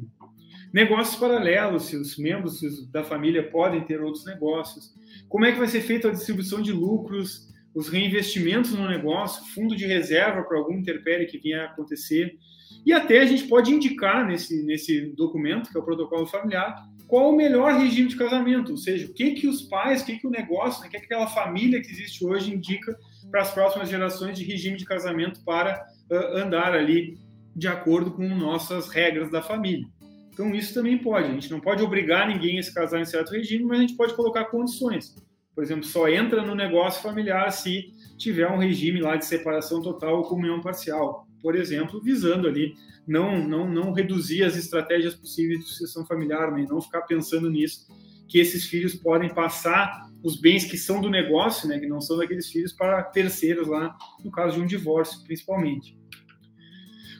Negócios paralelos, se os membros da família podem ter outros negócios. Como é que vai ser feita a distribuição de lucros, os reinvestimentos no negócio, fundo de reserva para algum interpérie que venha a acontecer. E até a gente pode indicar nesse, nesse documento, que é o protocolo familiar, qual o melhor regime de casamento, ou seja, o que, que os pais, o que, que o negócio, né, o que, que aquela família que existe hoje indica para as próximas gerações de regime de casamento para uh, andar ali de acordo com nossas regras da família. Então, isso também pode. A gente não pode obrigar ninguém a se casar em certo regime, mas a gente pode colocar condições. Por exemplo, só entra no negócio familiar se tiver um regime lá de separação total ou comunhão parcial por exemplo, visando ali não, não, não reduzir as estratégias possíveis de sucessão familiar, né? não ficar pensando nisso, que esses filhos podem passar os bens que são do negócio, né, que não são daqueles filhos, para terceiros lá, no caso de um divórcio, principalmente.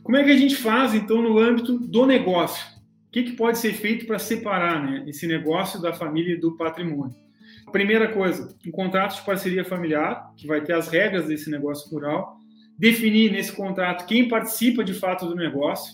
Como é que a gente faz, então, no âmbito do negócio? O que, que pode ser feito para separar né, esse negócio da família e do patrimônio? Primeira coisa, um contrato de parceria familiar, que vai ter as regras desse negócio rural, definir nesse contrato quem participa de fato do negócio,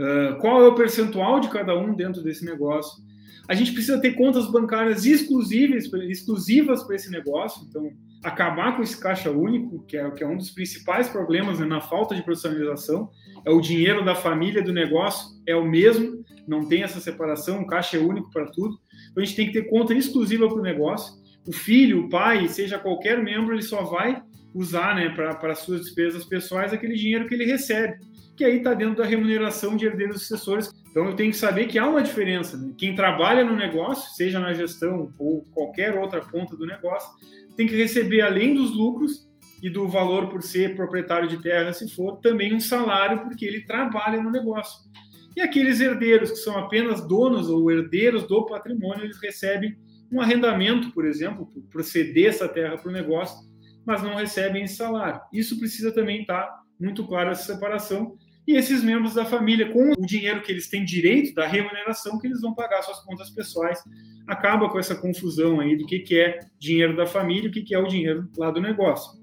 uh, qual é o percentual de cada um dentro desse negócio. A gente precisa ter contas bancárias exclusivas, exclusivas para esse negócio, então acabar com esse caixa único, que é, que é um dos principais problemas né, na falta de profissionalização, é o dinheiro da família do negócio, é o mesmo, não tem essa separação, o caixa é único para tudo. Então a gente tem que ter conta exclusiva para o negócio. O filho, o pai, seja qualquer membro, ele só vai usar né, para suas despesas pessoais aquele dinheiro que ele recebe, que aí está dentro da remuneração de herdeiros sucessores. Então eu tenho que saber que há uma diferença. Né? Quem trabalha no negócio, seja na gestão ou qualquer outra ponta do negócio, tem que receber, além dos lucros e do valor por ser proprietário de terra, se for, também um salário, porque ele trabalha no negócio. E aqueles herdeiros que são apenas donos ou herdeiros do patrimônio, eles recebem um arrendamento, por exemplo, por proceder essa terra para o negócio, mas não recebem esse salário. Isso precisa também estar muito claro essa separação. E esses membros da família, com o dinheiro que eles têm direito da remuneração, que eles vão pagar suas contas pessoais, acaba com essa confusão aí do que, que é dinheiro da família o que, que é o dinheiro lá do negócio.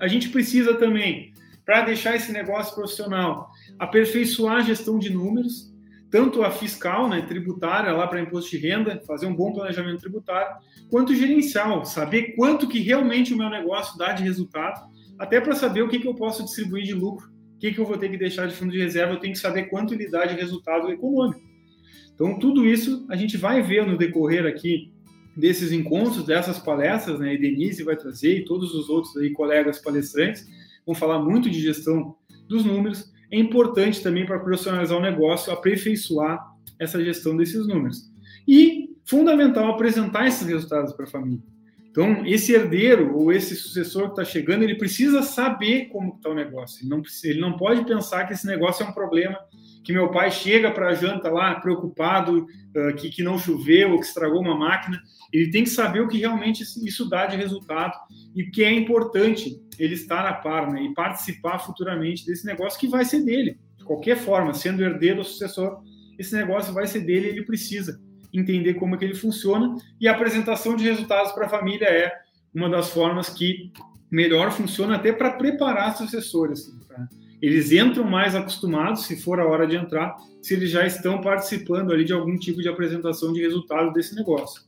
A gente precisa também, para deixar esse negócio profissional, aperfeiçoar a gestão de números, tanto a fiscal, né, tributária lá para imposto de renda, fazer um bom planejamento tributário, quanto gerencial, saber quanto que realmente o meu negócio dá de resultado, até para saber o que, que eu posso distribuir de lucro, o que, que eu vou ter que deixar de fundo de reserva, eu tenho que saber quanto ele dá de resultado econômico. Então, tudo isso a gente vai ver no decorrer aqui desses encontros, dessas palestras, né? A Denise vai trazer e todos os outros aí colegas palestrantes vão falar muito de gestão dos números, é importante também para profissionalizar o negócio, aperfeiçoar essa gestão desses números. E fundamental apresentar esses resultados para a família. Então, esse herdeiro ou esse sucessor que está chegando, ele precisa saber como está o negócio. Ele não, precisa, ele não pode pensar que esse negócio é um problema, que meu pai chega para a janta lá preocupado uh, que, que não choveu ou que estragou uma máquina. Ele tem que saber o que realmente isso dá de resultado e que é importante ele estar a par né, e participar futuramente desse negócio que vai ser dele. De qualquer forma, sendo herdeiro ou sucessor, esse negócio vai ser dele e ele precisa entender como é que ele funciona. E a apresentação de resultados para a família é uma das formas que melhor funciona até para preparar sucessores. Assim? Eles entram mais acostumados, se for a hora de entrar, se eles já estão participando ali de algum tipo de apresentação de resultado desse negócio.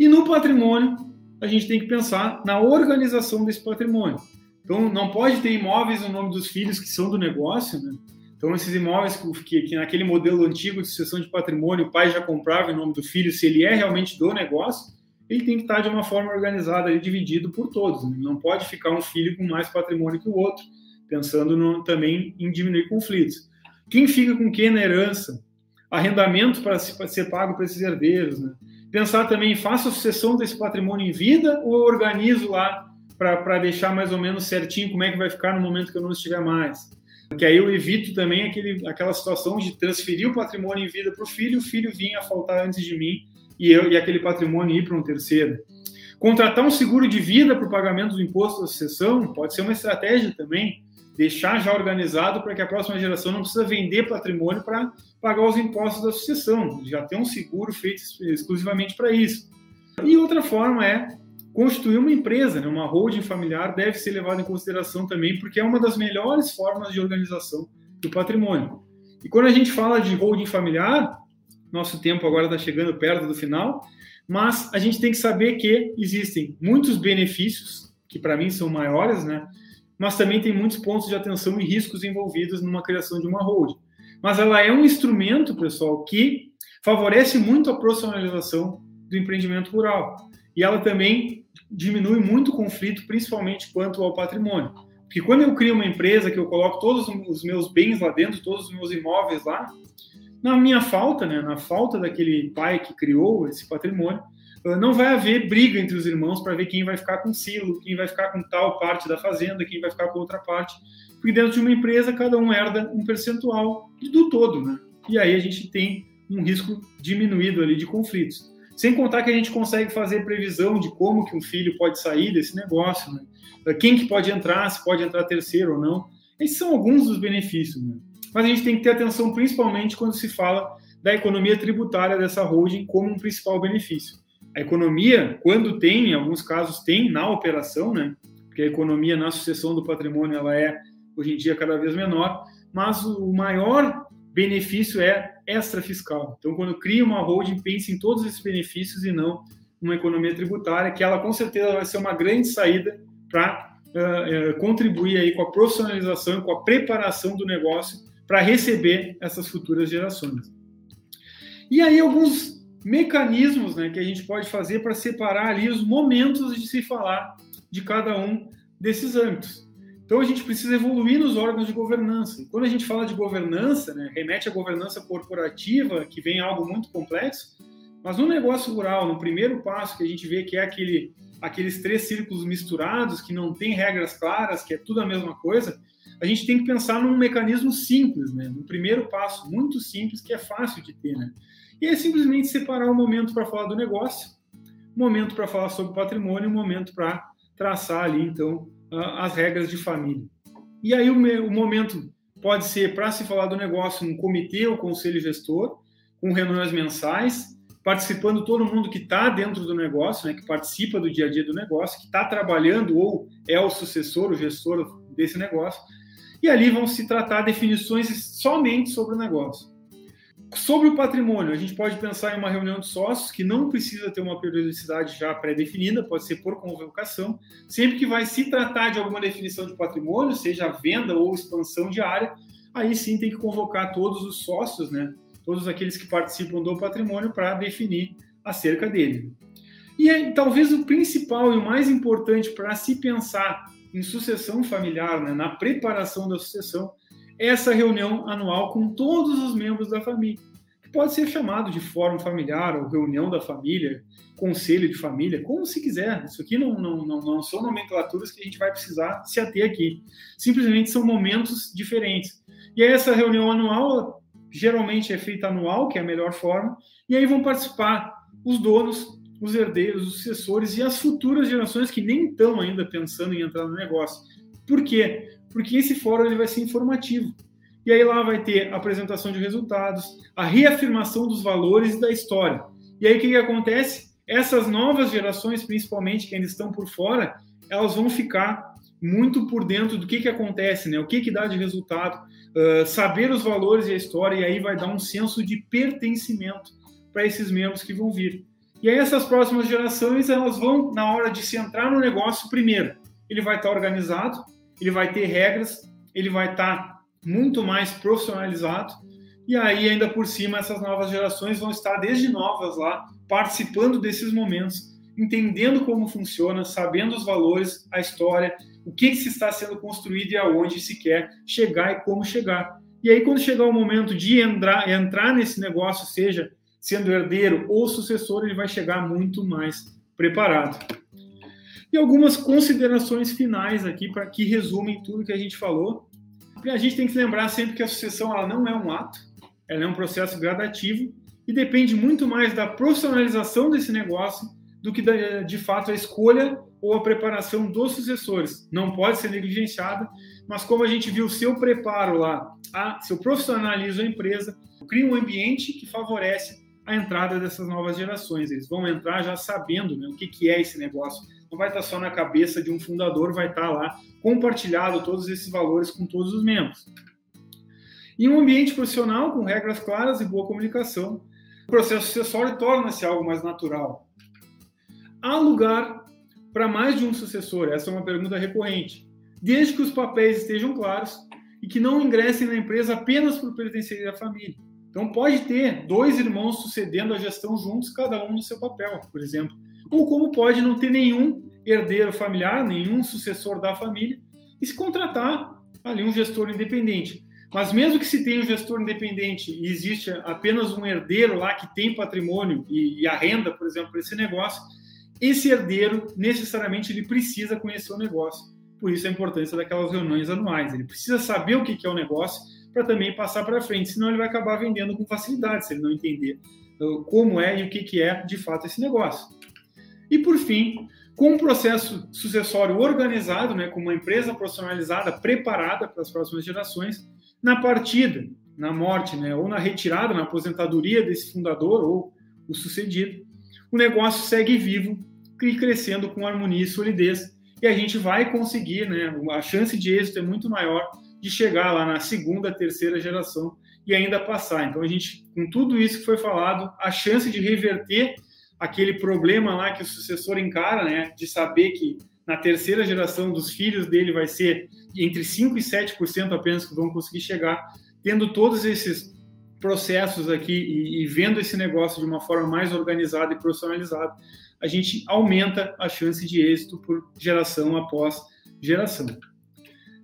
E no patrimônio, a gente tem que pensar na organização desse patrimônio. Então, não pode ter imóveis no nome dos filhos que são do negócio, né? Então, esses imóveis que, que, naquele modelo antigo de sucessão de patrimônio o pai já comprava em nome do filho, se ele é realmente do negócio, ele tem que estar de uma forma organizada, e dividido por todos. Né? Não pode ficar um filho com mais patrimônio que o outro, pensando no, também em diminuir conflitos. Quem fica com quem na herança? Arrendamento para ser pago para esses herdeiros, né? Pensar também, faço sucessão desse patrimônio em vida ou eu organizo lá para deixar mais ou menos certinho como é que vai ficar no momento que eu não estiver mais. Porque aí eu evito também aquele, aquela situação de transferir o patrimônio em vida para o filho, o filho vinha a faltar antes de mim e, eu, e aquele patrimônio ir para um terceiro. Contratar um seguro de vida para o pagamento do imposto da sucessão pode ser uma estratégia também. Deixar já organizado para que a próxima geração não precisa vender patrimônio para pagar os impostos da sucessão, já tem um seguro feito exclusivamente para isso. E outra forma é constituir uma empresa, né? uma holding familiar deve ser levada em consideração também, porque é uma das melhores formas de organização do patrimônio. E quando a gente fala de holding familiar, nosso tempo agora está chegando perto do final, mas a gente tem que saber que existem muitos benefícios, que para mim são maiores, né? Mas também tem muitos pontos de atenção e riscos envolvidos numa criação de uma holding. Mas ela é um instrumento, pessoal, que favorece muito a profissionalização do empreendimento rural. E ela também diminui muito o conflito, principalmente quanto ao patrimônio. Porque quando eu crio uma empresa que eu coloco todos os meus bens lá dentro, todos os meus imóveis lá, na minha falta, né, na falta daquele pai que criou esse patrimônio, não vai haver briga entre os irmãos para ver quem vai ficar com silo, quem vai ficar com tal parte da fazenda, quem vai ficar com outra parte. Porque dentro de uma empresa, cada um herda um percentual do todo, né? E aí a gente tem um risco diminuído ali de conflitos. Sem contar que a gente consegue fazer previsão de como que um filho pode sair desse negócio, né? Quem que pode entrar, se pode entrar terceiro ou não. Esses são alguns dos benefícios, né? Mas a gente tem que ter atenção principalmente quando se fala da economia tributária dessa holding como um principal benefício. A economia, quando tem, em alguns casos tem na operação, né? Porque a economia na sucessão do patrimônio ela é hoje em dia cada vez menor, mas o maior benefício é extra fiscal. Então, quando cria uma holding, pense em todos esses benefícios e não uma economia tributária, que ela com certeza vai ser uma grande saída para uh, uh, contribuir aí com a profissionalização e com a preparação do negócio para receber essas futuras gerações. E aí alguns mecanismos né, que a gente pode fazer para separar ali os momentos de se falar de cada um desses âmbitos. Então a gente precisa evoluir nos órgãos de governança. E quando a gente fala de governança, né, remete à governança corporativa, que vem algo muito complexo, mas no negócio rural, no primeiro passo que a gente vê que é aquele, aqueles três círculos misturados, que não tem regras claras, que é tudo a mesma coisa, a gente tem que pensar num mecanismo simples, né? No primeiro passo, muito simples, que é fácil de ter, né? E é simplesmente separar um momento para falar do negócio, um momento para falar sobre patrimônio, um momento para traçar ali, então, as regras de família. E aí o, momento pode ser para se falar do negócio um comitê ou conselho gestor, com reuniões mensais, participando todo mundo que está dentro do negócio, né, que participa do dia a dia do negócio, que está trabalhando ou é o sucessor, o gestor desse negócio, e ali vão se tratar definições somente sobre o negócio. Sobre o patrimônio, a gente pode pensar em uma reunião de sócios que não precisa ter uma periodicidade já pré-definida, pode ser por convocação, sempre que vai se tratar de alguma definição de patrimônio, seja venda ou expansão de área, aí sim tem que convocar todos os sócios, né? Todos aqueles que participam do patrimônio para definir acerca dele. E aí, talvez o principal e o mais importante para se pensar em sucessão familiar, né, na preparação da sucessão, essa reunião anual com todos os membros da família, que pode ser chamado de fórum familiar ou reunião da família, conselho de família, como se quiser. Isso aqui não, não, não, não são nomenclaturas que a gente vai precisar se ater aqui. Simplesmente são momentos diferentes. E essa reunião anual geralmente é feita anual, que é a melhor forma, e aí vão participar os donos, os herdeiros, os sucessores e as futuras gerações que nem estão ainda pensando em entrar no negócio. Por quê? Porque esse fórum ele vai ser informativo. E aí lá vai ter a apresentação de resultados, a reafirmação dos valores e da história. E aí o que, que acontece? Essas novas gerações, principalmente que ainda estão por fora, elas vão ficar muito por dentro do que, que acontece, né? o que, que dá de resultado, uh, saber os valores e a história, e aí vai dar um senso de pertencimento para esses membros que vão vir. E aí essas próximas gerações, elas vão, na hora de se entrar no negócio, primeiro, ele vai estar organizado, ele vai ter regras, ele vai estar tá muito mais profissionalizado. E aí, ainda por cima, essas novas gerações vão estar desde novas lá, participando desses momentos, entendendo como funciona, sabendo os valores, a história, o que, que se está sendo construído e aonde se quer chegar e como chegar. E aí, quando chegar o momento de entrar, entrar nesse negócio, seja sendo herdeiro ou sucessor, ele vai chegar muito mais preparado. E algumas considerações finais aqui para que resumem tudo que a gente falou. A gente tem que lembrar sempre que a sucessão ela não é um ato, ela é um processo gradativo e depende muito mais da profissionalização desse negócio do que de fato a escolha ou a preparação dos sucessores. Não pode ser negligenciada, mas como a gente viu, se eu preparo lá, a, se eu profissionalizo a empresa, eu crio um ambiente que favorece a entrada dessas novas gerações. Eles vão entrar já sabendo né, o que, que é esse negócio. Não vai estar só na cabeça de um fundador, vai estar lá compartilhado todos esses valores com todos os membros. Em um ambiente profissional, com regras claras e boa comunicação, o processo sucessório torna-se algo mais natural. Há lugar para mais de um sucessor? Essa é uma pergunta recorrente. Desde que os papéis estejam claros e que não ingressem na empresa apenas por pertencerem à família. Então, pode ter dois irmãos sucedendo a gestão juntos, cada um no seu papel, por exemplo. Ou como pode não ter nenhum herdeiro familiar, nenhum sucessor da família, e se contratar ali um gestor independente. Mas mesmo que se tenha um gestor independente e existe apenas um herdeiro lá que tem patrimônio e, e a renda, por exemplo, para esse negócio, esse herdeiro necessariamente ele precisa conhecer o negócio. Por isso a importância daquelas reuniões anuais. Ele precisa saber o que é o negócio para também passar para frente, senão ele vai acabar vendendo com facilidade se ele não entender uh, como é e o que é de fato esse negócio. Fim, com um processo sucessório organizado, né, com uma empresa profissionalizada, preparada para as próximas gerações, na partida, na morte, né, ou na retirada, na aposentadoria desse fundador ou o sucedido, o negócio segue vivo e crescendo com harmonia e solidez. E a gente vai conseguir, né, a chance de êxito é muito maior de chegar lá na segunda, terceira geração e ainda passar. Então, a gente, com tudo isso que foi falado, a chance de reverter aquele problema lá que o sucessor encara, né, de saber que na terceira geração dos filhos dele vai ser entre 5% e 7% apenas que vão conseguir chegar, tendo todos esses processos aqui e, e, vendo esse negócio de uma forma mais organizada e profissionalizada, a gente aumenta a chance de êxito por geração após geração.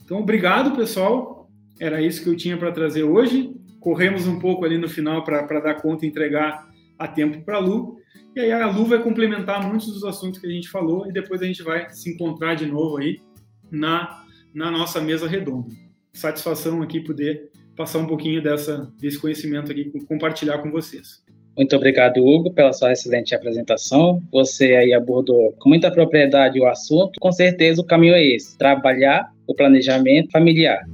Então, obrigado, pessoal. Era isso que eu tinha para trazer hoje. Corremos um pouco ali no final para dar conta e entregar a tempo para a Lu. E aí a Lu vai complementar muitos dos assuntos que a gente falou e depois a gente vai se encontrar de novo aí na, na nossa mesa redonda. Satisfação aqui poder passar um pouquinho dessa, desse conhecimento aqui, compartilhar com vocês. Muito obrigado, Hugo, pela sua excelente apresentação. Você aí abordou com muita propriedade o assunto. Com certeza o caminho é esse: trabalhar o planejamento familiar.